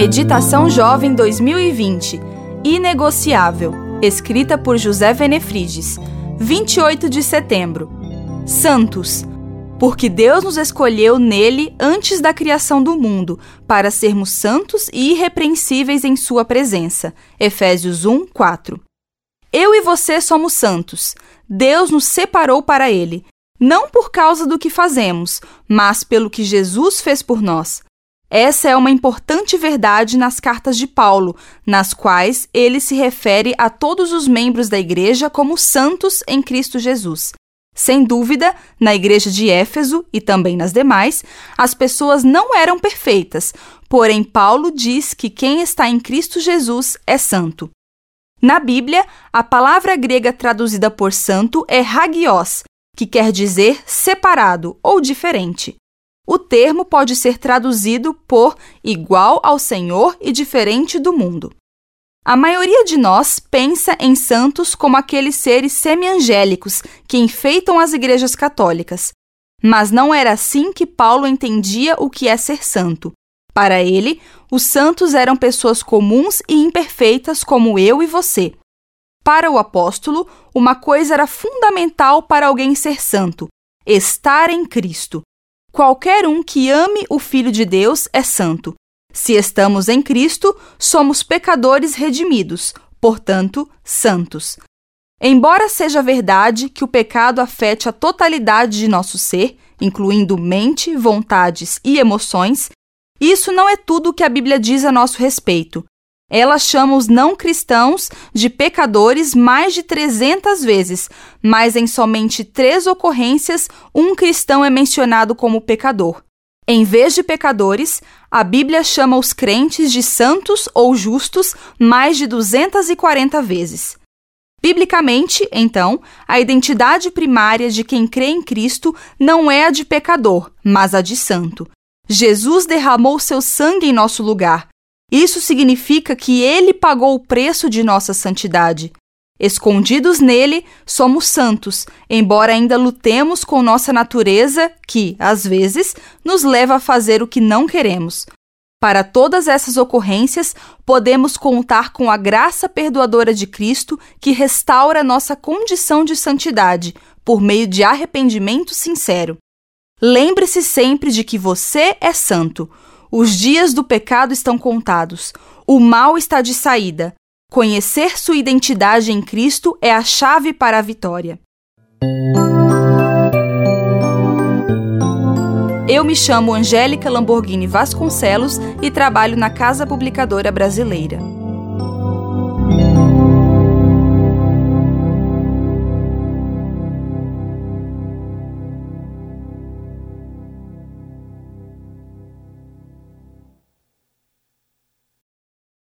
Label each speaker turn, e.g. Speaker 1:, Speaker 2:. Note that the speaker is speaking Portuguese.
Speaker 1: Meditação Jovem 2020 Inegociável, escrita por José Venefrides, 28 de setembro. Santos, porque Deus nos escolheu nele antes da criação do mundo, para sermos santos e irrepreensíveis em Sua presença. Efésios 1, 4. Eu e você somos santos. Deus nos separou para Ele, não por causa do que fazemos, mas pelo que Jesus fez por nós. Essa é uma importante verdade nas cartas de Paulo, nas quais ele se refere a todos os membros da igreja como santos em Cristo Jesus. Sem dúvida, na igreja de Éfeso e também nas demais, as pessoas não eram perfeitas, porém Paulo diz que quem está em Cristo Jesus é santo. Na Bíblia, a palavra grega traduzida por santo é hagios, que quer dizer separado ou diferente. O termo pode ser traduzido por igual ao Senhor e diferente do mundo. A maioria de nós pensa em santos como aqueles seres semi-angélicos que enfeitam as igrejas católicas. Mas não era assim que Paulo entendia o que é ser santo. Para ele, os santos eram pessoas comuns e imperfeitas como eu e você. Para o apóstolo, uma coisa era fundamental para alguém ser santo: estar em Cristo. Qualquer um que ame o Filho de Deus é santo. Se estamos em Cristo, somos pecadores redimidos, portanto, santos. Embora seja verdade que o pecado afete a totalidade de nosso ser, incluindo mente, vontades e emoções, isso não é tudo o que a Bíblia diz a nosso respeito. Ela chama os não cristãos de pecadores mais de 300 vezes, mas em somente três ocorrências um cristão é mencionado como pecador. Em vez de pecadores, a Bíblia chama os crentes de santos ou justos mais de 240 vezes. Biblicamente, então, a identidade primária de quem crê em Cristo não é a de pecador, mas a de santo. Jesus derramou seu sangue em nosso lugar, isso significa que ele pagou o preço de nossa santidade. Escondidos nele, somos santos, embora ainda lutemos com nossa natureza, que, às vezes, nos leva a fazer o que não queremos. Para todas essas ocorrências, podemos contar com a graça perdoadora de Cristo que restaura nossa condição de santidade por meio de arrependimento sincero. Lembre-se sempre de que você é santo. Os dias do pecado estão contados. O mal está de saída. Conhecer sua identidade em Cristo é a chave para a vitória. Eu me chamo Angélica Lamborghini Vasconcelos e trabalho na Casa Publicadora Brasileira.